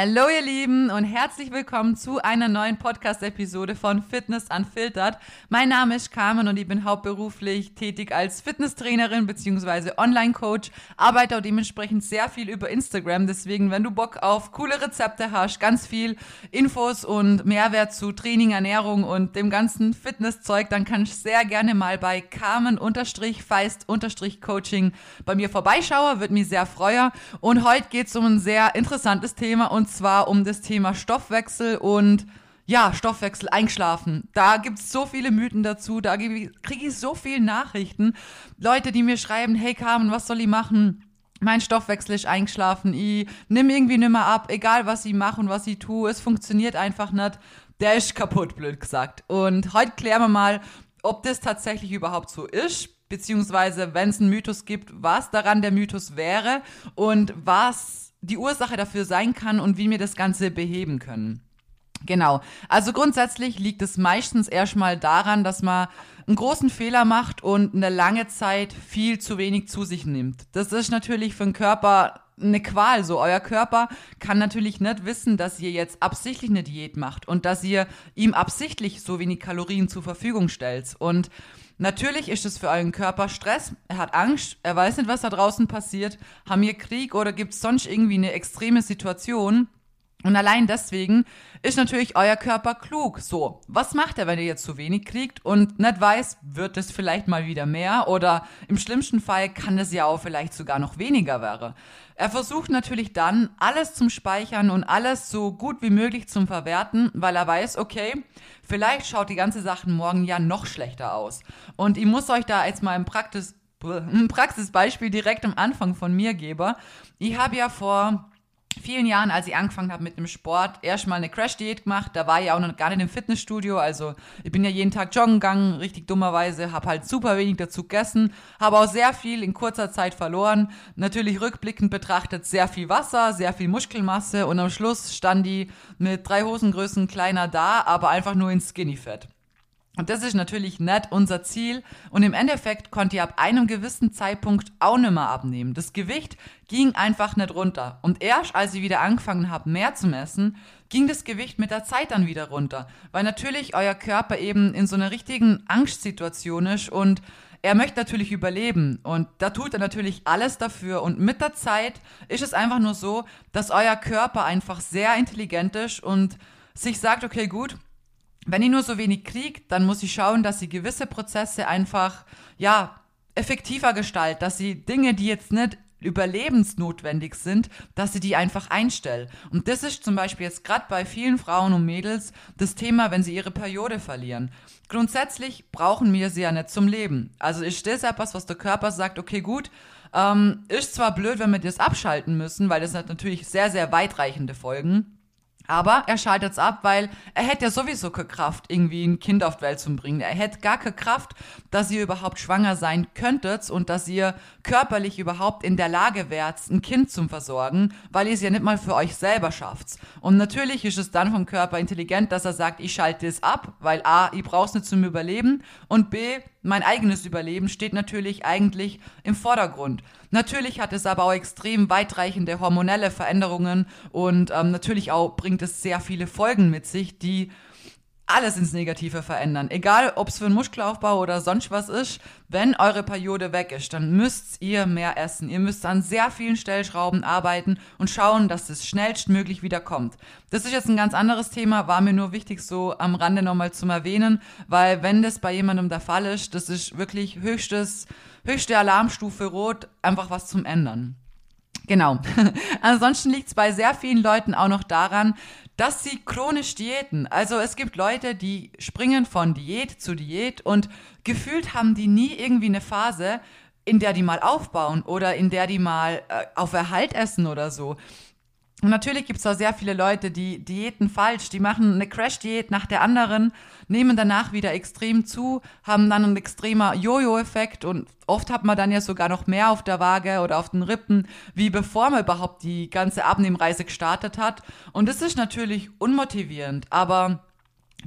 Hallo ihr Lieben und herzlich willkommen zu einer neuen Podcast-Episode von Fitness Unfiltered. Mein Name ist Carmen und ich bin hauptberuflich tätig als Fitnesstrainerin bzw. Online-Coach, arbeite auch dementsprechend sehr viel über Instagram. Deswegen, wenn du Bock auf coole Rezepte hast, ganz viel Infos und Mehrwert zu Training, Ernährung und dem ganzen Fitnesszeug, dann kannst du sehr gerne mal bei Carmen-Feist-Coaching bei mir vorbeischauen. Würde mich sehr freuen. Und heute geht es um ein sehr interessantes Thema und zwar um das Thema Stoffwechsel und ja, Stoffwechsel, einschlafen. Da gibt es so viele Mythen dazu, da kriege ich so viele Nachrichten. Leute, die mir schreiben, hey Carmen, was soll ich machen? Mein Stoffwechsel ist eingeschlafen, ich nimm irgendwie nimmer ab, egal was ich mache und was ich tue, es funktioniert einfach nicht. Der ist kaputt, blöd gesagt. Und heute klären wir mal, ob das tatsächlich überhaupt so ist, beziehungsweise wenn es einen Mythos gibt, was daran der Mythos wäre und was die Ursache dafür sein kann und wie wir das Ganze beheben können. Genau. Also grundsätzlich liegt es meistens erstmal daran, dass man einen großen Fehler macht und eine lange Zeit viel zu wenig zu sich nimmt. Das ist natürlich für den Körper eine Qual. So, euer Körper kann natürlich nicht wissen, dass ihr jetzt absichtlich eine Diät macht und dass ihr ihm absichtlich so wenig Kalorien zur Verfügung stellt. Und Natürlich ist es für euren Körper Stress, er hat Angst, er weiß nicht, was da draußen passiert, haben wir Krieg oder gibt es sonst irgendwie eine extreme Situation. Und allein deswegen ist natürlich euer Körper klug. So, was macht er, wenn ihr jetzt zu wenig kriegt und nicht weiß, wird es vielleicht mal wieder mehr oder im schlimmsten Fall kann es ja auch vielleicht sogar noch weniger werden. Er versucht natürlich dann, alles zum Speichern und alles so gut wie möglich zum Verwerten, weil er weiß, okay, vielleicht schaut die ganze Sache morgen ja noch schlechter aus. Und ich muss euch da jetzt mal ein, Praxis, ein Praxisbeispiel direkt am Anfang von mir geben. Ich habe ja vor vielen Jahren, als ich angefangen habe mit dem Sport, erstmal eine Crash-Diät gemacht. Da war ich auch noch gar nicht im Fitnessstudio. Also ich bin ja jeden Tag joggen gegangen, richtig dummerweise, habe halt super wenig dazu gegessen, habe auch sehr viel in kurzer Zeit verloren. Natürlich rückblickend betrachtet sehr viel Wasser, sehr viel Muskelmasse und am Schluss stand die mit drei Hosengrößen kleiner da, aber einfach nur in Skinny-Fett. Und das ist natürlich nicht unser Ziel. Und im Endeffekt konnte ich ab einem gewissen Zeitpunkt auch nicht mehr abnehmen. Das Gewicht ging einfach nicht runter. Und erst als ich wieder angefangen habe, mehr zu messen, ging das Gewicht mit der Zeit dann wieder runter. Weil natürlich euer Körper eben in so einer richtigen Angstsituation ist und er möchte natürlich überleben und da tut er natürlich alles dafür und mit der Zeit ist es einfach nur so, dass euer Körper einfach sehr intelligent ist und sich sagt, okay, gut, wenn ich nur so wenig kriege, dann muss ich schauen, dass sie gewisse Prozesse einfach, ja, effektiver gestaltet, dass sie Dinge, die jetzt nicht überlebensnotwendig sind, dass sie die einfach einstellen. Und das ist zum Beispiel jetzt gerade bei vielen Frauen und Mädels das Thema, wenn sie ihre Periode verlieren. Grundsätzlich brauchen wir sie ja nicht zum Leben. Also ist das etwas, was der Körper sagt, okay, gut, ähm, ist zwar blöd, wenn wir das abschalten müssen, weil das hat natürlich sehr, sehr weitreichende Folgen. Aber er schaltet es ab, weil er hätte ja sowieso keine Kraft, irgendwie ein Kind auf die Welt zu bringen. Er hätte gar keine Kraft, dass ihr überhaupt schwanger sein könntet und dass ihr körperlich überhaupt in der Lage wärt, ein Kind zu versorgen, weil ihr es ja nicht mal für euch selber schafft. Und natürlich ist es dann vom Körper intelligent, dass er sagt, ich schalte es ab, weil A, ich brauch's nicht zum Überleben und B, mein eigenes Überleben steht natürlich eigentlich im Vordergrund. Natürlich hat es aber auch extrem weitreichende hormonelle Veränderungen und ähm, natürlich auch bringt es sehr viele Folgen mit sich, die alles ins Negative verändern. Egal, ob es für einen Muskelaufbau oder sonst was ist, wenn eure Periode weg ist, dann müsst ihr mehr essen. Ihr müsst an sehr vielen Stellschrauben arbeiten und schauen, dass es schnellstmöglich wieder kommt. Das ist jetzt ein ganz anderes Thema, war mir nur wichtig, so am Rande nochmal zu erwähnen, weil wenn das bei jemandem der Fall ist, das ist wirklich höchstes, höchste Alarmstufe rot, einfach was zum Ändern. Genau. Ansonsten liegt es bei sehr vielen Leuten auch noch daran, dass sie chronisch diäten. Also es gibt Leute, die springen von Diät zu Diät und gefühlt haben die nie irgendwie eine Phase, in der die mal aufbauen oder in der die mal äh, auf Erhalt essen oder so. Und natürlich gibt es da sehr viele Leute, die Diäten falsch, die machen eine Crash-Diät nach der anderen, nehmen danach wieder extrem zu, haben dann einen extremer Jojo-Effekt und oft hat man dann ja sogar noch mehr auf der Waage oder auf den Rippen, wie bevor man überhaupt die ganze Abnehmreise gestartet hat. Und das ist natürlich unmotivierend, aber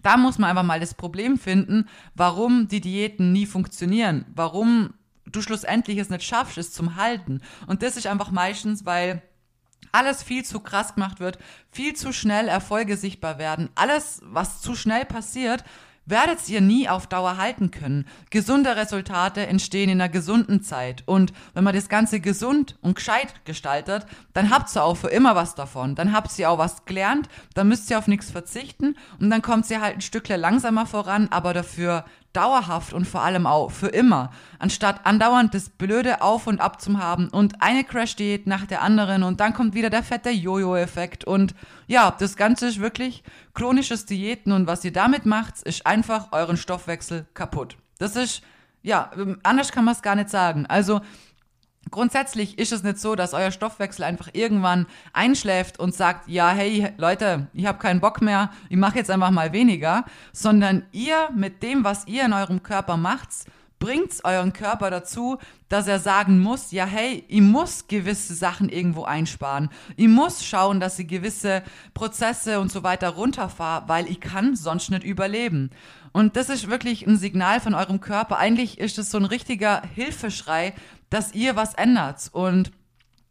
da muss man einfach mal das Problem finden, warum die Diäten nie funktionieren, warum du schlussendlich es nicht schaffst, es zum Halten. Und das ist einfach meistens, weil alles viel zu krass gemacht wird, viel zu schnell Erfolge sichtbar werden, alles, was zu schnell passiert, werdet ihr nie auf Dauer halten können. Gesunde Resultate entstehen in einer gesunden Zeit. Und wenn man das Ganze gesund und gescheit gestaltet, dann habt ihr auch für immer was davon. Dann habt ihr auch was gelernt, dann müsst ihr auf nichts verzichten und dann kommt ihr halt ein Stückchen langsamer voran, aber dafür dauerhaft und vor allem auch für immer, anstatt andauernd das Blöde auf und ab zu haben und eine Crash-Diät nach der anderen und dann kommt wieder der fette Jojo-Effekt und ja, das Ganze ist wirklich chronisches Diäten und was ihr damit macht, ist einfach euren Stoffwechsel kaputt. Das ist, ja, anders kann man es gar nicht sagen. Also, Grundsätzlich ist es nicht so, dass euer Stoffwechsel einfach irgendwann einschläft und sagt, ja, hey Leute, ich habe keinen Bock mehr, ich mache jetzt einfach mal weniger, sondern ihr mit dem, was ihr in eurem Körper macht, bringt euren Körper dazu, dass er sagen muss, ja, hey, ich muss gewisse Sachen irgendwo einsparen. Ich muss schauen, dass ich gewisse Prozesse und so weiter runterfahre, weil ich kann sonst nicht überleben. Und das ist wirklich ein Signal von eurem Körper. Eigentlich ist es so ein richtiger Hilfeschrei, dass ihr was ändert. Und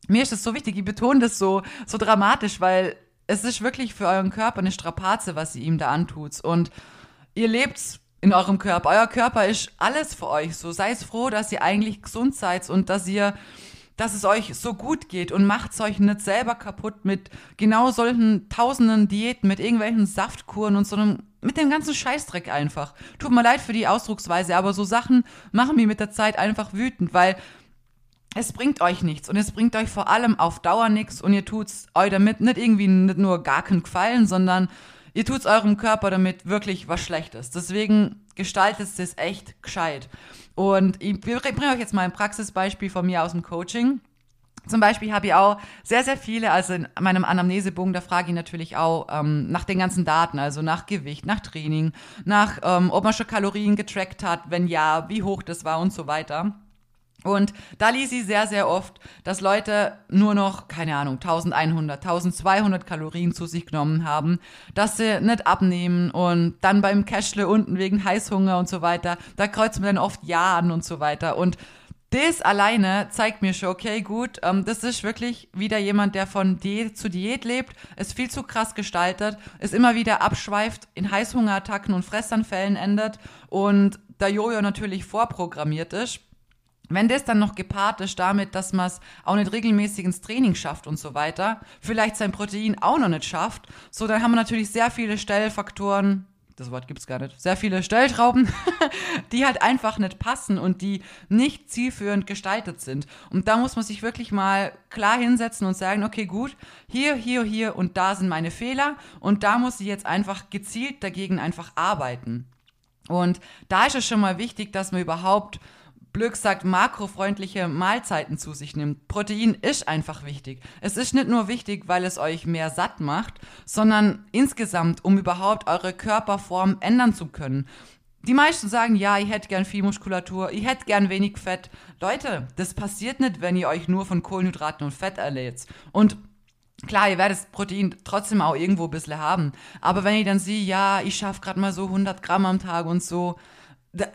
mir ist es so wichtig, ich betone das so, so dramatisch, weil es ist wirklich für euren Körper eine Strapaze, was ihr ihm da antut. Und ihr lebt in eurem Körper. Euer Körper ist alles für euch. So seid froh, dass ihr eigentlich gesund seid und dass ihr, dass es euch so gut geht und macht es euch nicht selber kaputt mit genau solchen tausenden Diäten, mit irgendwelchen Saftkuren und so einem, mit dem ganzen Scheißdreck einfach. Tut mir leid für die Ausdrucksweise, aber so Sachen machen mich mit der Zeit einfach wütend, weil es bringt euch nichts und es bringt euch vor allem auf Dauer nichts und ihr tut's euch damit nicht irgendwie nicht nur gar keinen Gefallen, sondern ihr tut's eurem Körper damit wirklich was Schlechtes. Deswegen gestaltet es echt gescheit. Und ich bringe euch jetzt mal ein Praxisbeispiel von mir aus dem Coaching. Zum Beispiel habe ich auch sehr, sehr viele, also in meinem Anamnesebogen, da frage ich natürlich auch ähm, nach den ganzen Daten, also nach Gewicht, nach Training, nach, ähm, ob man schon Kalorien getrackt hat, wenn ja, wie hoch das war und so weiter. Und da ließ sie sehr, sehr oft, dass Leute nur noch, keine Ahnung, 1100, 1200 Kalorien zu sich genommen haben, dass sie nicht abnehmen und dann beim Cashle unten wegen Heißhunger und so weiter, da kreuzt man dann oft Ja an und so weiter. Und das alleine zeigt mir schon, okay, gut, ähm, das ist wirklich wieder jemand, der von Diät zu Diät lebt, ist viel zu krass gestaltet, ist immer wieder abschweift, in Heißhungerattacken und Fressanfällen endet und der Jojo natürlich vorprogrammiert ist wenn das dann noch gepaart ist damit, dass man es auch nicht regelmäßig ins Training schafft und so weiter, vielleicht sein Protein auch noch nicht schafft, so dann haben wir natürlich sehr viele Stellfaktoren, das Wort gibt's gar nicht, sehr viele Stellschrauben, die halt einfach nicht passen und die nicht zielführend gestaltet sind. Und da muss man sich wirklich mal klar hinsetzen und sagen, okay, gut, hier, hier, hier und da sind meine Fehler und da muss ich jetzt einfach gezielt dagegen einfach arbeiten. Und da ist es schon mal wichtig, dass man überhaupt Blöck sagt, makrofreundliche Mahlzeiten zu sich nimmt. Protein ist einfach wichtig. Es ist nicht nur wichtig, weil es euch mehr satt macht, sondern insgesamt, um überhaupt eure Körperform ändern zu können. Die meisten sagen, ja, ich hätte gern viel Muskulatur, ich hätte gern wenig Fett. Leute, das passiert nicht, wenn ihr euch nur von Kohlenhydraten und Fett erlädt. Und Klar, ihr werdet Protein trotzdem auch irgendwo ein bisschen haben. Aber wenn ihr dann seht, ja, ich schaffe gerade mal so 100 Gramm am Tag und so,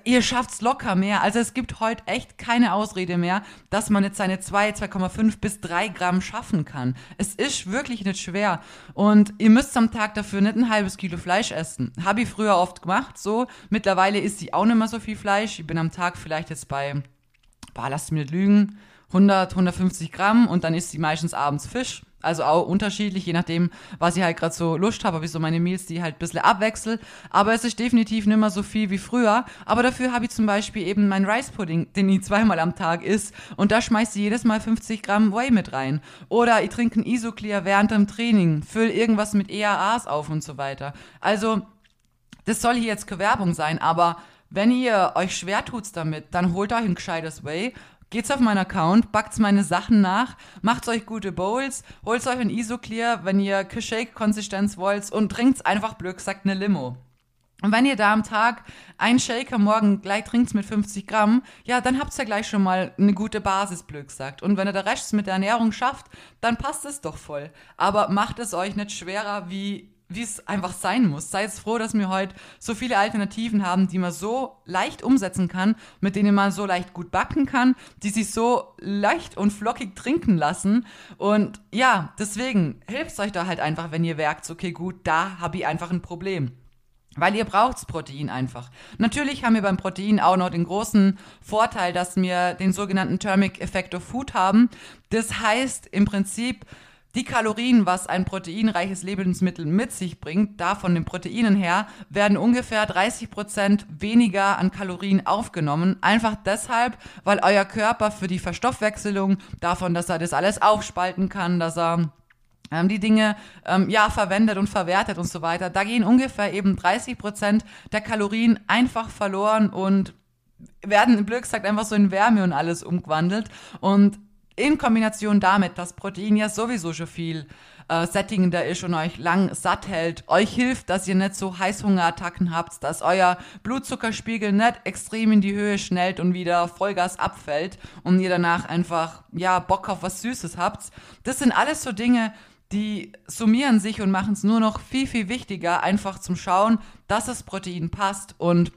ihr schafft's locker mehr. Also es gibt heute echt keine Ausrede mehr, dass man jetzt seine 2, 2,5 bis 3 Gramm schaffen kann. Es ist wirklich nicht schwer. Und ihr müsst am Tag dafür nicht ein halbes Kilo Fleisch essen. Habe ich früher oft gemacht, so. Mittlerweile isst sie auch nicht mehr so viel Fleisch. Ich bin am Tag vielleicht jetzt bei, boah, lasst mich nicht lügen, 100, 150 Gramm und dann isst sie meistens abends Fisch. Also auch unterschiedlich, je nachdem, was ich halt gerade so Lust habe, habe so meine Meals, die halt ein bisschen abwechsel. Aber es ist definitiv nicht mehr so viel wie früher. Aber dafür habe ich zum Beispiel eben meinen Rice Pudding, den ich zweimal am Tag isst. Und da schmeiße ich jedes Mal 50 Gramm Whey mit rein. Oder ich trinke ein Isoclear während dem Training, fülle irgendwas mit EAAs auf und so weiter. Also, das soll hier jetzt keine Werbung sein, aber wenn ihr euch schwer tut damit, dann holt euch ein gescheites Whey Geht's auf meinen Account, backt meine Sachen nach, macht euch gute Bowls, holt euch ein Isoclear, wenn ihr Shake-Konsistenz wollt und trinkt's einfach blöd gesagt eine Limo. Und wenn ihr da am Tag einen Shaker morgen gleich trinkt mit 50 Gramm, ja, dann habt ihr ja gleich schon mal eine gute Basis, blöd gesagt. Und wenn ihr der Rest mit der Ernährung schafft, dann passt es doch voll. Aber macht es euch nicht schwerer, wie wie es einfach sein muss. Sei es froh, dass wir heute so viele Alternativen haben, die man so leicht umsetzen kann, mit denen man so leicht gut backen kann, die sich so leicht und flockig trinken lassen. Und ja, deswegen hilft euch da halt einfach, wenn ihr merkt, okay, gut, da habe ich einfach ein Problem. Weil ihr braucht Protein einfach. Natürlich haben wir beim Protein auch noch den großen Vorteil, dass wir den sogenannten Thermic Effect of Food haben. Das heißt im Prinzip, die Kalorien, was ein proteinreiches Lebensmittel mit sich bringt, da von den Proteinen her, werden ungefähr 30 Prozent weniger an Kalorien aufgenommen. Einfach deshalb, weil euer Körper für die Verstoffwechselung davon, dass er das alles aufspalten kann, dass er ähm, die Dinge ähm, ja verwendet und verwertet und so weiter. Da gehen ungefähr eben 30 Prozent der Kalorien einfach verloren und werden, Blöd gesagt, einfach so in Wärme und alles umgewandelt. Und in Kombination damit, dass Protein ja sowieso schon viel äh, sättigender ist und euch lang satt hält, euch hilft, dass ihr nicht so Heißhungerattacken habt, dass euer Blutzuckerspiegel nicht extrem in die Höhe schnellt und wieder Vollgas abfällt und ihr danach einfach, ja, Bock auf was Süßes habt. Das sind alles so Dinge, die summieren sich und machen es nur noch viel, viel wichtiger, einfach zum Schauen, dass das Protein passt und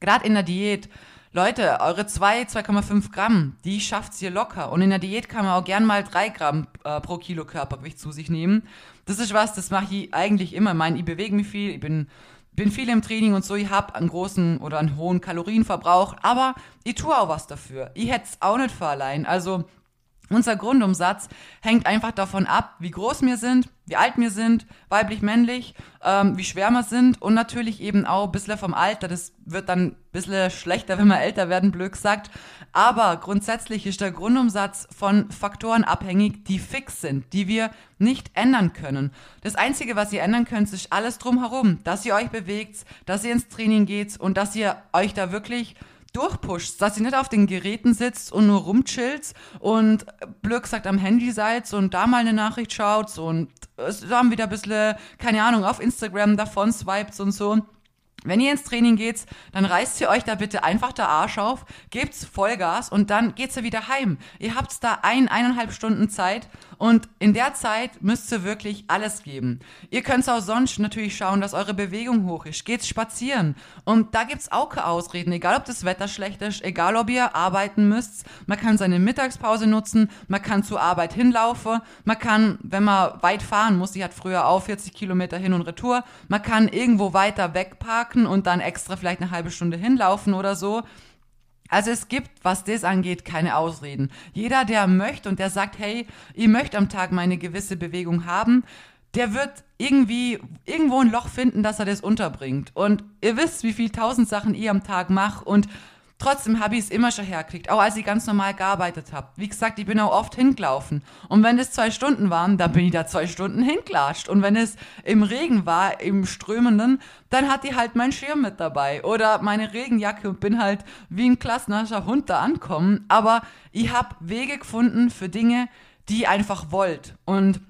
gerade in der Diät Leute, eure 2, 2,5 Gramm, die schafft's hier locker. Und in der Diät kann man auch gern mal 3 Gramm äh, pro Kilo Körpergewicht zu sich nehmen. Das ist was, das mache ich eigentlich immer. Ich meine, ich bewege mich viel, ich bin, bin viel im Training und so, ich habe einen großen oder einen hohen Kalorienverbrauch, aber ich tue auch was dafür. Ich hätte es auch nicht für allein. Also unser Grundumsatz hängt einfach davon ab, wie groß wir sind, wie alt wir sind, weiblich, männlich, ähm, wie schwer wir sind und natürlich eben auch ein bisschen vom Alter. Das wird dann ein bisschen schlechter, wenn wir älter werden, blöd gesagt. Aber grundsätzlich ist der Grundumsatz von Faktoren abhängig, die fix sind, die wir nicht ändern können. Das Einzige, was ihr ändern könnt, ist alles drumherum, dass ihr euch bewegt, dass ihr ins Training geht und dass ihr euch da wirklich durchpusht, dass ihr nicht auf den Geräten sitzt und nur rumchillt und blöd gesagt am Handy seid und da mal eine Nachricht schaut und dann wieder ein bisschen, keine Ahnung, auf Instagram davon swiped und so. Wenn ihr ins Training geht, dann reißt ihr euch da bitte einfach der Arsch auf, gebt's Vollgas und dann geht's ihr wieder heim. Ihr habt da ein, eineinhalb Stunden Zeit und in der Zeit müsst ihr wirklich alles geben. Ihr könnt auch sonst natürlich schauen, dass eure Bewegung hoch ist. Geht's spazieren. Und da gibt's auch keine Ausreden, egal ob das Wetter schlecht ist, egal ob ihr arbeiten müsst. Man kann seine Mittagspause nutzen, man kann zur Arbeit hinlaufen, man kann, wenn man weit fahren muss, sie hat früher auch 40 Kilometer hin und retour, man kann irgendwo weiter wegparken parken und dann extra vielleicht eine halbe Stunde hinlaufen oder so. Also es gibt, was das angeht, keine Ausreden. Jeder, der möchte und der sagt, hey, ich möchte am Tag meine gewisse Bewegung haben, der wird irgendwie irgendwo ein Loch finden, dass er das unterbringt. Und ihr wisst, wie viel tausend Sachen ich am Tag mache und Trotzdem habe ich es immer schon hergekriegt, auch als ich ganz normal gearbeitet habe. Wie gesagt, ich bin auch oft hingelaufen. Und wenn es zwei Stunden waren, dann bin ich da zwei Stunden hingelatscht. Und wenn es im Regen war, im Strömenden, dann hatte ich halt meinen Schirm mit dabei oder meine Regenjacke und bin halt wie ein klassischer Hund da ankommen. Aber ich habe Wege gefunden für Dinge, die ihr einfach wollt. Und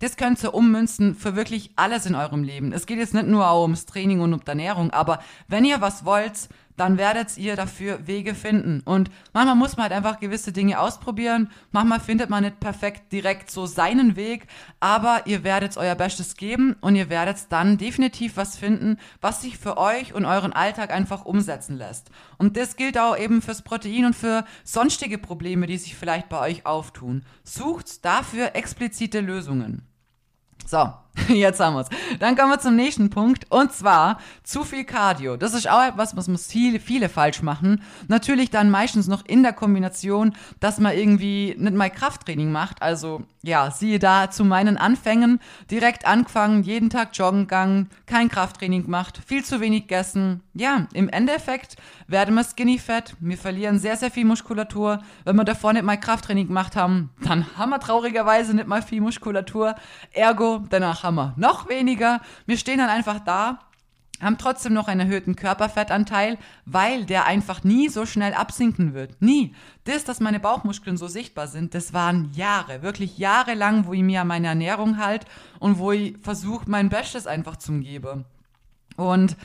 das könnt ihr ummünzen für wirklich alles in eurem Leben. Es geht jetzt nicht nur ums Training und um die Ernährung, aber wenn ihr was wollt, dann werdet ihr dafür Wege finden. Und manchmal muss man halt einfach gewisse Dinge ausprobieren. Manchmal findet man nicht perfekt direkt so seinen Weg, aber ihr werdet euer Bestes geben und ihr werdet dann definitiv was finden, was sich für euch und euren Alltag einfach umsetzen lässt. Und das gilt auch eben fürs Protein und für sonstige Probleme, die sich vielleicht bei euch auftun. Sucht dafür explizite Lösungen. So, jetzt haben wir es. Dann kommen wir zum nächsten Punkt und zwar zu viel Cardio. Das ist auch etwas, was viele, viele falsch machen. Natürlich dann meistens noch in der Kombination, dass man irgendwie nicht mal Krafttraining macht. Also ja, siehe da zu meinen Anfängen direkt angefangen, jeden Tag joggen gegangen, kein Krafttraining gemacht, viel zu wenig gegessen. Ja, im Endeffekt werden wir skinny fett, wir verlieren sehr, sehr viel Muskulatur. Wenn wir davor nicht mal Krafttraining gemacht haben, dann haben wir traurigerweise nicht mal viel Muskulatur. Ergo, danach wir noch weniger. Wir stehen dann einfach da haben trotzdem noch einen erhöhten Körperfettanteil, weil der einfach nie so schnell absinken wird. Nie. Das, dass meine Bauchmuskeln so sichtbar sind, das waren Jahre, wirklich jahrelang, wo ich mir an meine Ernährung halt und wo ich versuche, mein Bestes einfach zum gebe. Und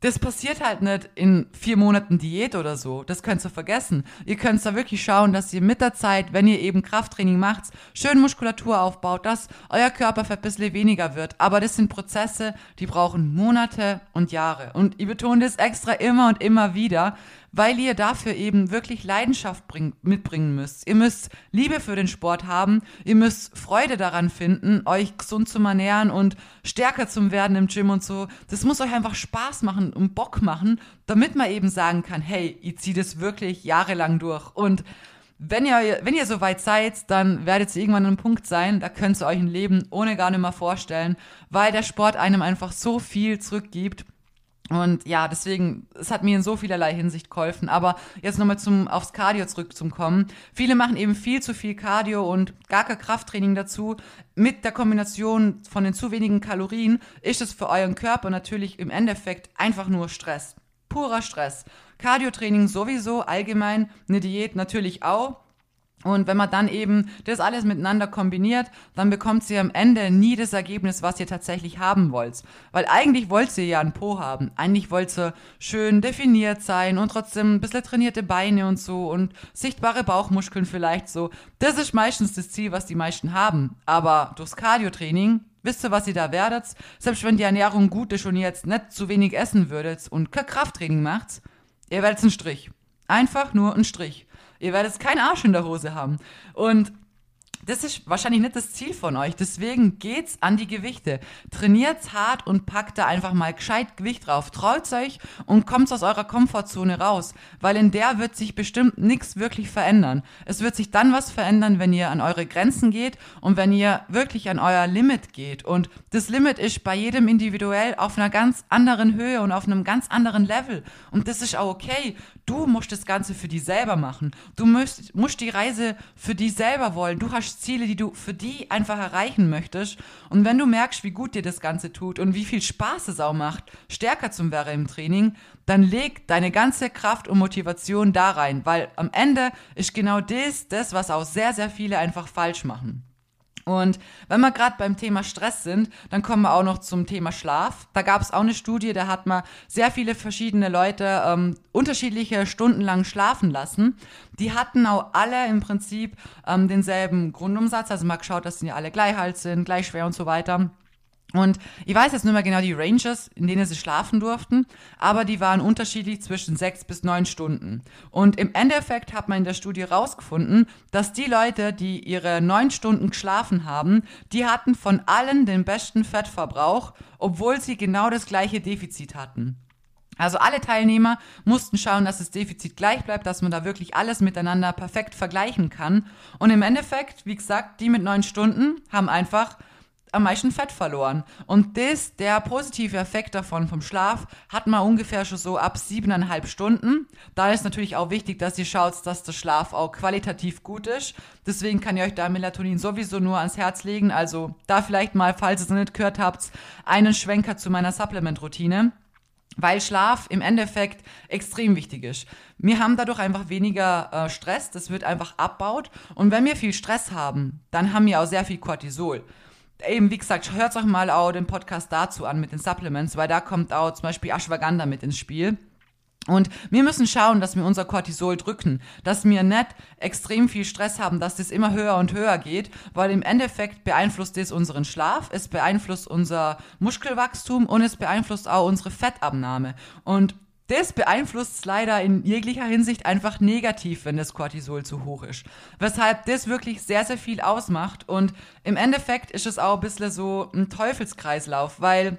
das passiert halt nicht in vier Monaten Diät oder so. Das könnt ihr vergessen. Ihr könnt da wirklich schauen, dass ihr mit der Zeit, wenn ihr eben Krafttraining macht, schön Muskulatur aufbaut, dass euer Körperfett ein bisschen weniger wird. Aber das sind Prozesse, die brauchen Monate und Jahre. Und ich betone das extra immer und immer wieder, weil ihr dafür eben wirklich Leidenschaft bring, mitbringen müsst. Ihr müsst Liebe für den Sport haben, ihr müsst Freude daran finden, euch gesund zu ernähren und stärker zu werden im Gym und so. Das muss euch einfach Spaß machen und Bock machen, damit man eben sagen kann, hey, ich ziehe das wirklich jahrelang durch. Und wenn ihr, wenn ihr so weit seid, dann werdet ihr irgendwann an einem Punkt sein, da könnt ihr euch ein Leben ohne gar nicht mehr vorstellen, weil der Sport einem einfach so viel zurückgibt und ja, deswegen, es hat mir in so vielerlei Hinsicht geholfen. Aber jetzt nochmal zum, aufs Cardio zurückzukommen. Viele machen eben viel zu viel Cardio und gar kein Krafttraining dazu. Mit der Kombination von den zu wenigen Kalorien ist es für euren Körper natürlich im Endeffekt einfach nur Stress. Purer Stress. Cardio-Training sowieso, allgemein, eine Diät natürlich auch. Und wenn man dann eben das alles miteinander kombiniert, dann bekommt ihr am Ende nie das Ergebnis, was ihr tatsächlich haben wollt. Weil eigentlich wollt ihr ja einen Po haben. Eigentlich wollt ihr schön definiert sein und trotzdem ein bisschen trainierte Beine und so und sichtbare Bauchmuskeln vielleicht so. Das ist meistens das Ziel, was die meisten haben. Aber durchs Cardio-Training Wisst ihr, was ihr da werdet? Selbst wenn die Ernährung gut ist und ihr jetzt nicht zu wenig essen würdet und kein Krafttraining macht, ihr werdet einen Strich. Einfach nur einen Strich. Ihr werdet keinen Arsch in der Hose haben. Und das ist wahrscheinlich nicht das Ziel von euch. Deswegen geht's an die Gewichte. Trainiert's hart und packt da einfach mal gescheit Gewicht drauf. Traut euch und kommt aus eurer Komfortzone raus, weil in der wird sich bestimmt nichts wirklich verändern. Es wird sich dann was verändern, wenn ihr an eure Grenzen geht und wenn ihr wirklich an euer Limit geht. Und das Limit ist bei jedem individuell auf einer ganz anderen Höhe und auf einem ganz anderen Level. Und das ist auch okay. Du musst das Ganze für dich selber machen. Du musst, musst die Reise für dich selber wollen. Du hast Ziele, die du für die einfach erreichen möchtest. Und wenn du merkst, wie gut dir das Ganze tut und wie viel Spaß es auch macht, stärker zum wäre im Training, dann leg deine ganze Kraft und Motivation da rein, weil am Ende ist genau das, das, was auch sehr, sehr viele einfach falsch machen. Und wenn wir gerade beim Thema Stress sind, dann kommen wir auch noch zum Thema Schlaf. Da gab es auch eine Studie, da hat man sehr viele verschiedene Leute ähm, unterschiedliche Stunden lang schlafen lassen. Die hatten auch alle im Prinzip ähm, denselben Grundumsatz, also mal geschaut, dass die alle gleich alt sind, gleich schwer und so weiter. Und ich weiß jetzt nicht mehr genau die Ranges, in denen sie schlafen durften, aber die waren unterschiedlich zwischen sechs bis neun Stunden. Und im Endeffekt hat man in der Studie rausgefunden, dass die Leute, die ihre neun Stunden geschlafen haben, die hatten von allen den besten Fettverbrauch, obwohl sie genau das gleiche Defizit hatten. Also alle Teilnehmer mussten schauen, dass das Defizit gleich bleibt, dass man da wirklich alles miteinander perfekt vergleichen kann. Und im Endeffekt, wie gesagt, die mit neun Stunden haben einfach am meisten Fett verloren. Und das, der positive Effekt davon vom Schlaf, hat man ungefähr schon so ab siebeneinhalb Stunden. Da ist natürlich auch wichtig, dass ihr schaut, dass der Schlaf auch qualitativ gut ist. Deswegen kann ich euch da Melatonin sowieso nur ans Herz legen. Also da vielleicht mal, falls ihr es noch nicht gehört habt, einen Schwenker zu meiner Supplement-Routine weil Schlaf im Endeffekt extrem wichtig ist. Wir haben dadurch einfach weniger äh, Stress, das wird einfach abbaut. Und wenn wir viel Stress haben, dann haben wir auch sehr viel Cortisol eben, wie gesagt, hört euch mal auch den Podcast dazu an mit den Supplements, weil da kommt auch zum Beispiel Ashwagandha mit ins Spiel. Und wir müssen schauen, dass wir unser Cortisol drücken, dass wir nicht extrem viel Stress haben, dass das immer höher und höher geht, weil im Endeffekt beeinflusst das unseren Schlaf, es beeinflusst unser Muskelwachstum und es beeinflusst auch unsere Fettabnahme. Und das beeinflusst es leider in jeglicher Hinsicht einfach negativ, wenn das Cortisol zu hoch ist. Weshalb das wirklich sehr, sehr viel ausmacht. Und im Endeffekt ist es auch ein bisschen so ein Teufelskreislauf, weil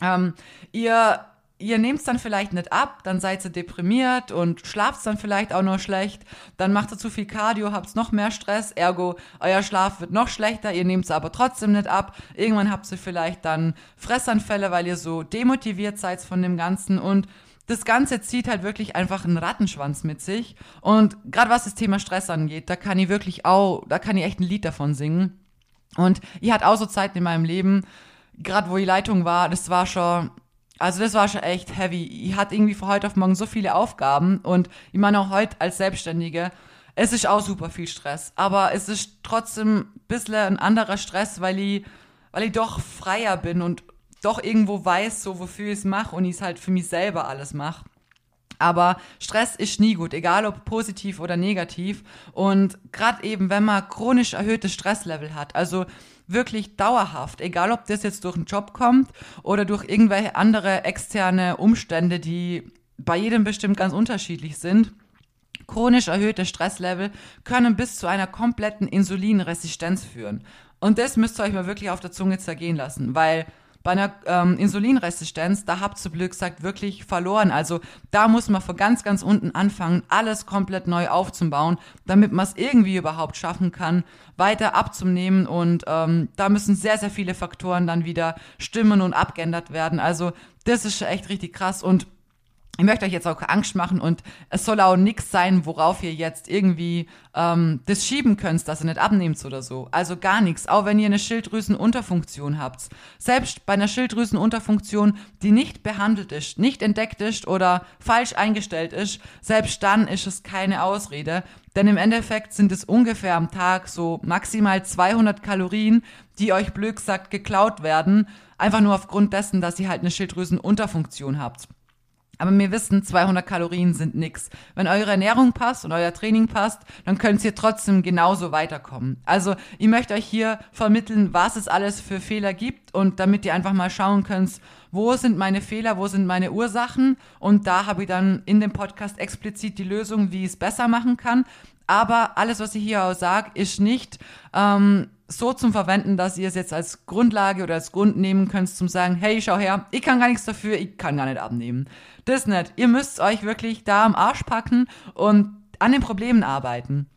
ähm, ihr ihr nehmt es dann vielleicht nicht ab, dann seid ihr deprimiert und schlaft dann vielleicht auch noch schlecht, dann macht ihr zu viel Cardio, habt noch mehr Stress, ergo euer Schlaf wird noch schlechter, ihr nehmt es aber trotzdem nicht ab. Irgendwann habt ihr vielleicht dann Fressanfälle, weil ihr so demotiviert seid von dem Ganzen und das Ganze zieht halt wirklich einfach einen Rattenschwanz mit sich. Und gerade was das Thema Stress angeht, da kann ich wirklich auch, da kann ich echt ein Lied davon singen. Und ich hatte auch so Zeiten in meinem Leben, gerade wo die Leitung war, das war schon, also das war schon echt heavy. Ich hatte irgendwie von heute auf morgen so viele Aufgaben und ich meine auch heute als Selbstständige, es ist auch super viel Stress. Aber es ist trotzdem ein bisschen ein anderer Stress, weil ich, weil ich doch freier bin und doch irgendwo weiß, so wofür ich es mache und ich es halt für mich selber alles mache. Aber Stress ist nie gut, egal ob positiv oder negativ. Und gerade eben, wenn man chronisch erhöhtes Stresslevel hat, also wirklich dauerhaft, egal ob das jetzt durch einen Job kommt oder durch irgendwelche andere externe Umstände, die bei jedem bestimmt ganz unterschiedlich sind, chronisch erhöhte Stresslevel können bis zu einer kompletten Insulinresistenz führen. Und das müsst ihr euch mal wirklich auf der Zunge zergehen lassen, weil bei einer ähm, Insulinresistenz, da habt ihr blöd gesagt wirklich verloren. Also da muss man von ganz, ganz unten anfangen, alles komplett neu aufzubauen, damit man es irgendwie überhaupt schaffen kann, weiter abzunehmen. Und ähm, da müssen sehr, sehr viele Faktoren dann wieder stimmen und abgeändert werden. Also das ist echt richtig krass. Und ich möchte euch jetzt auch Angst machen und es soll auch nichts sein, worauf ihr jetzt irgendwie ähm, das schieben könnt, dass ihr nicht abnehmt oder so. Also gar nichts, auch wenn ihr eine Schilddrüsenunterfunktion habt. Selbst bei einer Schilddrüsenunterfunktion, die nicht behandelt ist, nicht entdeckt ist oder falsch eingestellt ist, selbst dann ist es keine Ausrede. Denn im Endeffekt sind es ungefähr am Tag so maximal 200 Kalorien, die euch blöd gesagt geklaut werden, einfach nur aufgrund dessen, dass ihr halt eine Schilddrüsenunterfunktion habt. Aber wir wissen, 200 Kalorien sind nix. Wenn eure Ernährung passt und euer Training passt, dann könnt ihr trotzdem genauso weiterkommen. Also ich möchte euch hier vermitteln, was es alles für Fehler gibt und damit ihr einfach mal schauen könnt, wo sind meine Fehler, wo sind meine Ursachen. Und da habe ich dann in dem Podcast explizit die Lösung, wie ich es besser machen kann. Aber alles, was ich hier auch sage, ist nicht ähm, so zum Verwenden, dass ihr es jetzt als Grundlage oder als Grund nehmen könnt, zum sagen, hey, schau her, ich kann gar nichts dafür, ich kann gar nicht abnehmen. Das nicht. Ihr müsst euch wirklich da am Arsch packen und an den Problemen arbeiten.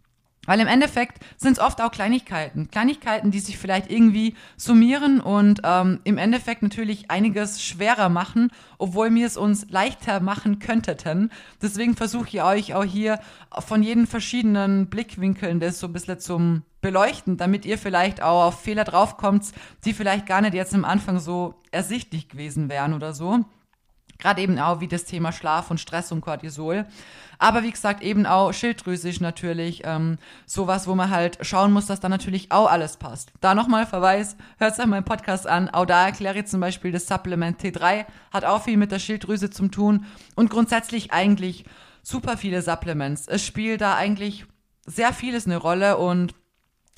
Weil im Endeffekt sind es oft auch Kleinigkeiten. Kleinigkeiten, die sich vielleicht irgendwie summieren und ähm, im Endeffekt natürlich einiges schwerer machen, obwohl wir es uns leichter machen könnten. Deswegen versuche ich euch auch hier von jeden verschiedenen Blickwinkeln das so ein bisschen zum Beleuchten, damit ihr vielleicht auch auf Fehler draufkommt, die vielleicht gar nicht jetzt am Anfang so ersichtlich gewesen wären oder so. Gerade eben auch wie das Thema Schlaf und Stress und Cortisol. Aber wie gesagt, eben auch schilddrüsig natürlich ähm, sowas, wo man halt schauen muss, dass da natürlich auch alles passt. Da nochmal Verweis, hört euch meinen Podcast an. Auch da erkläre ich zum Beispiel das Supplement T3, hat auch viel mit der Schilddrüse zu tun und grundsätzlich eigentlich super viele Supplements. Es spielt da eigentlich sehr vieles eine Rolle und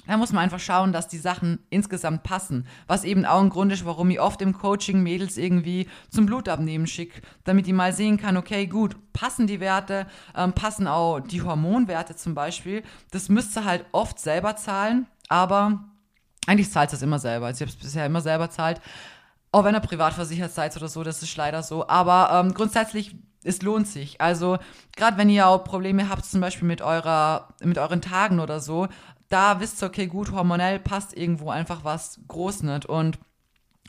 da muss man einfach schauen, dass die Sachen insgesamt passen. Was eben auch ein Grund ist, warum ich oft im Coaching Mädels irgendwie zum Blutabnehmen schicke, damit die mal sehen kann, okay, gut, passen die Werte, ähm, passen auch die Hormonwerte zum Beispiel. Das müsste halt oft selber zahlen, aber eigentlich zahlt es immer selber. Also ich habe es bisher immer selber zahlt. Auch wenn ihr privat versichert seid oder so, das ist leider so. Aber ähm, grundsätzlich es lohnt sich. Also gerade wenn ihr auch Probleme habt, zum Beispiel mit eurer, mit euren Tagen oder so, da wisst ihr, okay, gut, hormonell passt irgendwo einfach was groß nicht. Und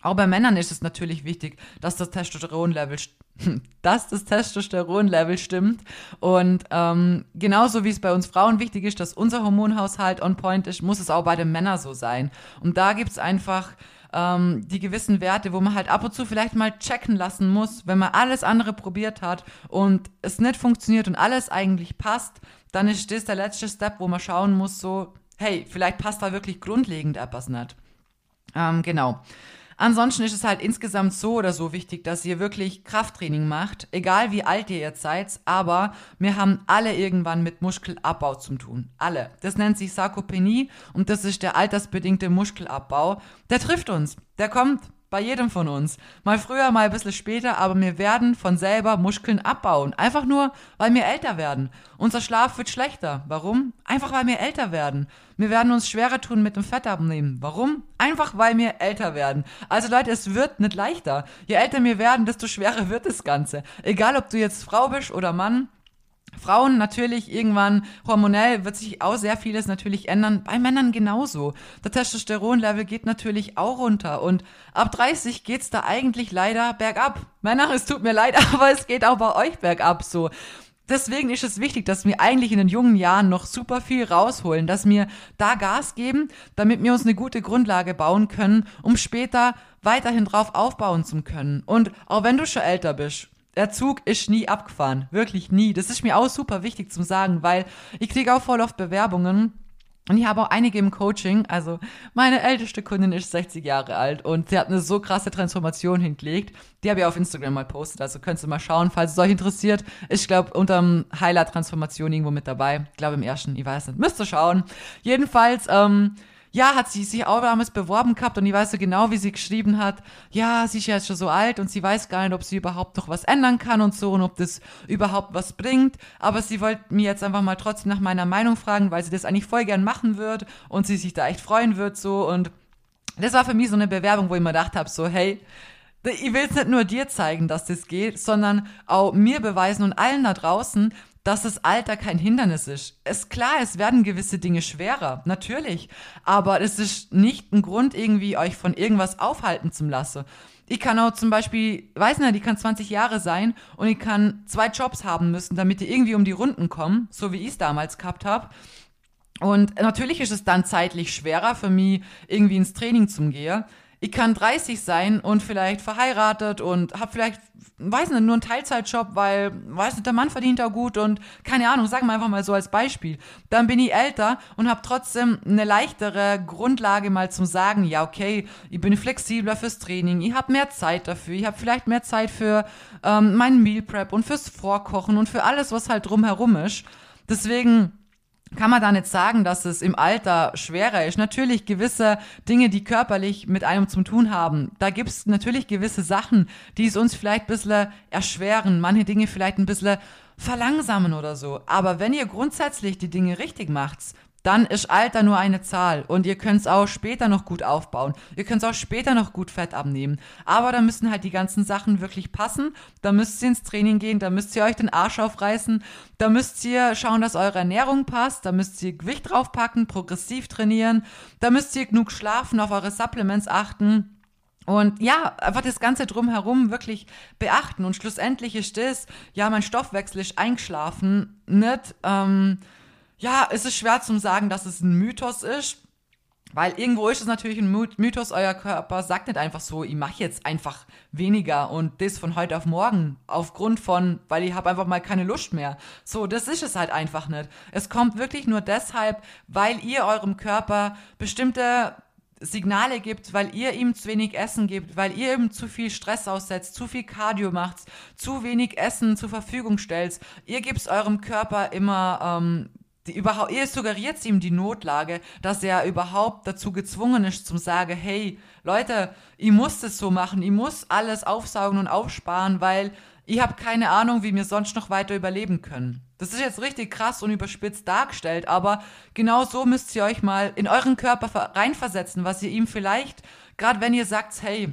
auch bei Männern ist es natürlich wichtig, dass das Testosteronlevel dass das Testosteronlevel stimmt. Und ähm, genauso wie es bei uns Frauen wichtig ist, dass unser Hormonhaushalt on point ist, muss es auch bei den Männern so sein. Und da gibt es einfach ähm, die gewissen Werte, wo man halt ab und zu vielleicht mal checken lassen muss, wenn man alles andere probiert hat und es nicht funktioniert und alles eigentlich passt, dann ist das der letzte Step, wo man schauen muss, so, hey, vielleicht passt da wirklich grundlegend etwas nicht. Ähm, genau. Ansonsten ist es halt insgesamt so oder so wichtig, dass ihr wirklich Krafttraining macht, egal wie alt ihr jetzt seid, aber wir haben alle irgendwann mit Muskelabbau zu tun. Alle. Das nennt sich Sarkopenie und das ist der altersbedingte Muskelabbau. Der trifft uns. Der kommt bei jedem von uns. Mal früher, mal ein bisschen später, aber wir werden von selber Muskeln abbauen. Einfach nur, weil wir älter werden. Unser Schlaf wird schlechter. Warum? Einfach, weil wir älter werden. Wir werden uns schwerer tun mit dem Fettabnehmen. Warum? Einfach, weil wir älter werden. Also Leute, es wird nicht leichter. Je älter wir werden, desto schwerer wird das Ganze. Egal, ob du jetzt Frau bist oder Mann, Frauen natürlich irgendwann hormonell wird sich auch sehr vieles natürlich ändern. Bei Männern genauso. Der Testosteronlevel geht natürlich auch runter und ab 30 geht's da eigentlich leider bergab. Männer, es tut mir leid, aber es geht auch bei euch bergab so. Deswegen ist es wichtig, dass wir eigentlich in den jungen Jahren noch super viel rausholen, dass wir da Gas geben, damit wir uns eine gute Grundlage bauen können, um später weiterhin drauf aufbauen zu können. Und auch wenn du schon älter bist, der Zug ist nie abgefahren. Wirklich nie. Das ist mir auch super wichtig zu sagen, weil ich kriege auch voll oft Bewerbungen, Und ich habe auch einige im Coaching. Also meine älteste Kundin ist 60 Jahre alt und sie hat eine so krasse Transformation hingelegt. Die habe ich auf Instagram mal postet. Also könnt ihr mal schauen, falls es euch interessiert. Ich glaube, unterm Highlight Transformation irgendwo mit dabei. Ich glaube im ersten, ich weiß nicht. Müsst ihr schauen. Jedenfalls, ähm, ja, hat sie sich auch damals beworben gehabt und ich weiß so genau, wie sie geschrieben hat, ja, sie ist ja jetzt schon so alt und sie weiß gar nicht, ob sie überhaupt noch was ändern kann und so und ob das überhaupt was bringt. Aber sie wollte mir jetzt einfach mal trotzdem nach meiner Meinung fragen, weil sie das eigentlich voll gern machen wird und sie sich da echt freuen wird so und das war für mich so eine Bewerbung, wo ich mir gedacht habe, so, hey, ich will es nicht nur dir zeigen, dass das geht, sondern auch mir beweisen und allen da draußen, dass das Alter kein Hindernis ist. Ist klar, es werden gewisse Dinge schwerer, natürlich. Aber es ist nicht ein Grund, irgendwie euch von irgendwas aufhalten zu lassen. Ich kann auch zum Beispiel, weiß nicht, die kann 20 Jahre sein und ich kann zwei Jobs haben müssen, damit die irgendwie um die Runden kommen, so wie ich es damals gehabt habe. Und natürlich ist es dann zeitlich schwerer für mich, irgendwie ins Training zu gehen ich kann 30 sein und vielleicht verheiratet und habe vielleicht, weiß nicht, nur einen Teilzeitjob, weil, weiß nicht, der Mann verdient da gut und keine Ahnung, sagen wir einfach mal so als Beispiel. Dann bin ich älter und habe trotzdem eine leichtere Grundlage mal zum Sagen, ja, okay, ich bin flexibler fürs Training, ich habe mehr Zeit dafür, ich habe vielleicht mehr Zeit für ähm, meinen Meal Prep und fürs Vorkochen und für alles, was halt drumherum ist. Deswegen kann man da nicht sagen, dass es im Alter schwerer ist. Natürlich gewisse Dinge, die körperlich mit einem zu tun haben. Da gibt es natürlich gewisse Sachen, die es uns vielleicht ein bisschen erschweren, manche Dinge vielleicht ein bisschen verlangsamen oder so. Aber wenn ihr grundsätzlich die Dinge richtig macht, dann ist Alter nur eine Zahl und ihr könnt es auch später noch gut aufbauen. Ihr könnt es auch später noch gut Fett abnehmen. Aber da müssen halt die ganzen Sachen wirklich passen. Da müsst ihr ins Training gehen, da müsst ihr euch den Arsch aufreißen, da müsst ihr schauen, dass eure Ernährung passt, da müsst ihr Gewicht draufpacken, progressiv trainieren, da müsst ihr genug schlafen, auf eure Supplements achten. Und ja, einfach das Ganze drumherum wirklich beachten. Und schlussendlich ist das, ja, mein Stoffwechsel ist eingeschlafen, nicht, ähm, ja, es ist schwer zu sagen, dass es ein Mythos ist. Weil irgendwo ist es natürlich ein Mythos, euer Körper sagt nicht einfach so, ich mache jetzt einfach weniger und das von heute auf morgen aufgrund von, weil ich habe einfach mal keine Lust mehr. So, das ist es halt einfach nicht. Es kommt wirklich nur deshalb, weil ihr eurem Körper bestimmte Signale gibt, weil ihr ihm zu wenig Essen gibt, weil ihr ihm zu viel Stress aussetzt, zu viel Cardio macht, zu wenig Essen zur Verfügung stellt. Ihr gebt eurem Körper immer ähm, die überhaupt, ihr suggeriert ihm die Notlage, dass er überhaupt dazu gezwungen ist, zum sagen, hey, Leute, ich muss das so machen, ich muss alles aufsaugen und aufsparen, weil ich habe keine Ahnung, wie wir sonst noch weiter überleben können. Das ist jetzt richtig krass und überspitzt dargestellt, aber genau so müsst ihr euch mal in euren Körper reinversetzen, was ihr ihm vielleicht, gerade wenn ihr sagt, hey,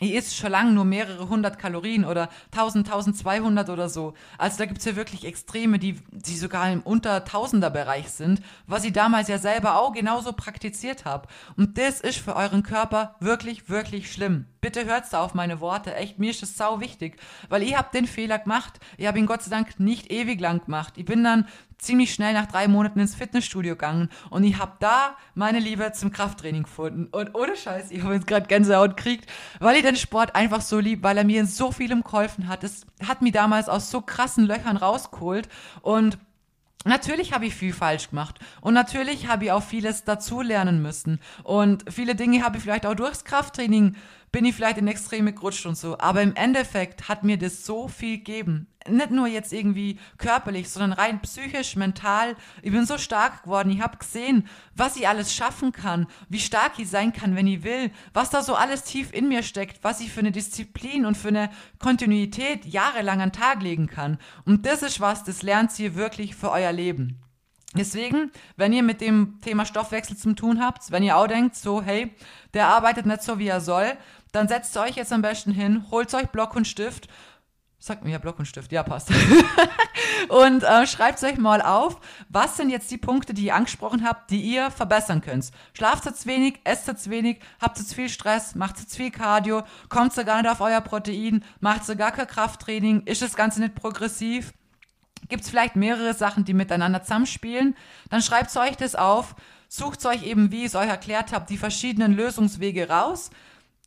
ihr isst schon lange nur mehrere hundert Kalorien oder 1000, 1200 oder so. Also da gibt's ja wirklich Extreme, die, die sogar im unter Tausender Bereich sind, was ich damals ja selber auch genauso praktiziert habe. Und das ist für euren Körper wirklich, wirklich schlimm. Bitte hört da auf meine Worte. Echt, mir ist das sau wichtig, weil ich habe den Fehler gemacht. Ich habe ihn Gott sei Dank nicht ewig lang gemacht. Ich bin dann ziemlich schnell nach drei Monaten ins Fitnessstudio gegangen und ich habe da meine Liebe zum Krafttraining gefunden. Und ohne Scheiß, ich habe jetzt gerade Gänsehaut gekriegt, weil ich den Sport einfach so lieb, weil er mir in so vielem geholfen hat. Es hat mich damals aus so krassen Löchern rausgeholt und Natürlich habe ich viel falsch gemacht und natürlich habe ich auch vieles dazulernen müssen und viele Dinge habe ich vielleicht auch durchs Krafttraining bin ich vielleicht in Extreme gerutscht und so. Aber im Endeffekt hat mir das so viel gegeben. Nicht nur jetzt irgendwie körperlich, sondern rein psychisch, mental. Ich bin so stark geworden. Ich habe gesehen, was ich alles schaffen kann, wie stark ich sein kann, wenn ich will, was da so alles tief in mir steckt, was ich für eine Disziplin und für eine Kontinuität jahrelang an den Tag legen kann. Und das ist was, das lernt ihr wirklich für euer Leben. Deswegen, wenn ihr mit dem Thema Stoffwechsel zu tun habt, wenn ihr auch denkt, so, hey, der arbeitet nicht so, wie er soll, dann setzt euch jetzt am besten hin, holt euch Block und Stift. Sagt mir ja Block und Stift, ja passt. und äh, schreibt euch mal auf, was sind jetzt die Punkte, die ihr angesprochen habt, die ihr verbessern könnt. Schlaft zu wenig, esst zu wenig, habt zu viel Stress, macht zu viel Cardio, kommt ihr gar nicht auf euer Protein, macht ihr gar kein Krafttraining, ist das Ganze nicht progressiv. Gibt es vielleicht mehrere Sachen, die miteinander zusammenspielen? Dann schreibt euch das auf, sucht euch eben, wie ich es euch erklärt habe, die verschiedenen Lösungswege raus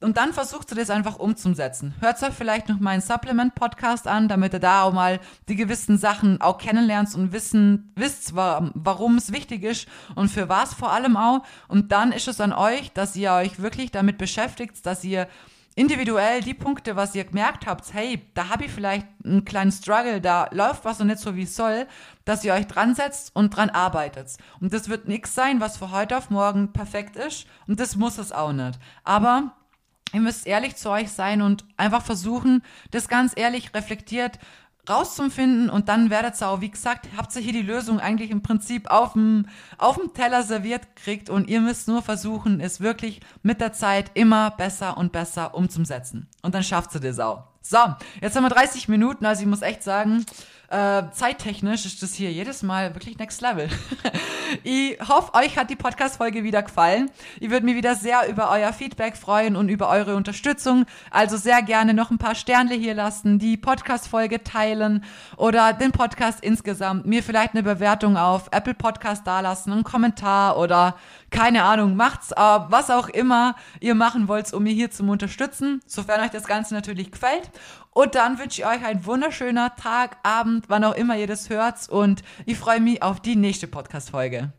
Und dann versucht ihr das einfach umzusetzen. Hört euch vielleicht noch meinen Supplement-Podcast an, damit ihr da auch mal die gewissen Sachen auch kennenlernt und wissen, wisst, warum es wichtig ist und für was vor allem auch. Und dann ist es an euch, dass ihr euch wirklich damit beschäftigt, dass ihr individuell die Punkte, was ihr gemerkt habt, hey, da habe ich vielleicht einen kleinen Struggle, da läuft was noch nicht so wie es soll, dass ihr euch dran setzt und dran arbeitet. Und das wird nichts sein, was von heute auf morgen perfekt ist und das muss es auch nicht. Aber ihr müsst ehrlich zu euch sein und einfach versuchen, das ganz ehrlich reflektiert rauszufinden und dann werdet ihr auch, wie gesagt, habt ihr hier die Lösung eigentlich im Prinzip auf dem, auf dem Teller serviert gekriegt und ihr müsst nur versuchen, es wirklich mit der Zeit immer besser und besser umzusetzen. Und dann schafft ihr das auch. So, jetzt haben wir 30 Minuten, also ich muss echt sagen, äh, zeittechnisch ist das hier jedes Mal wirklich next level. ich hoffe, euch hat die Podcast-Folge wieder gefallen. Ich würde mich wieder sehr über euer Feedback freuen und über eure Unterstützung. Also sehr gerne noch ein paar Sterne hier lassen, die Podcast-Folge teilen oder den Podcast insgesamt. Mir vielleicht eine Bewertung auf Apple Podcast dalassen, einen Kommentar oder keine Ahnung, macht's, äh, was auch immer ihr machen wollt, um mir hier zu unterstützen, sofern euch das Ganze natürlich gefällt. Und dann wünsche ich euch einen wunderschöner Tag, Abend, wann auch immer ihr das hört. Und ich freue mich auf die nächste Podcast-Folge.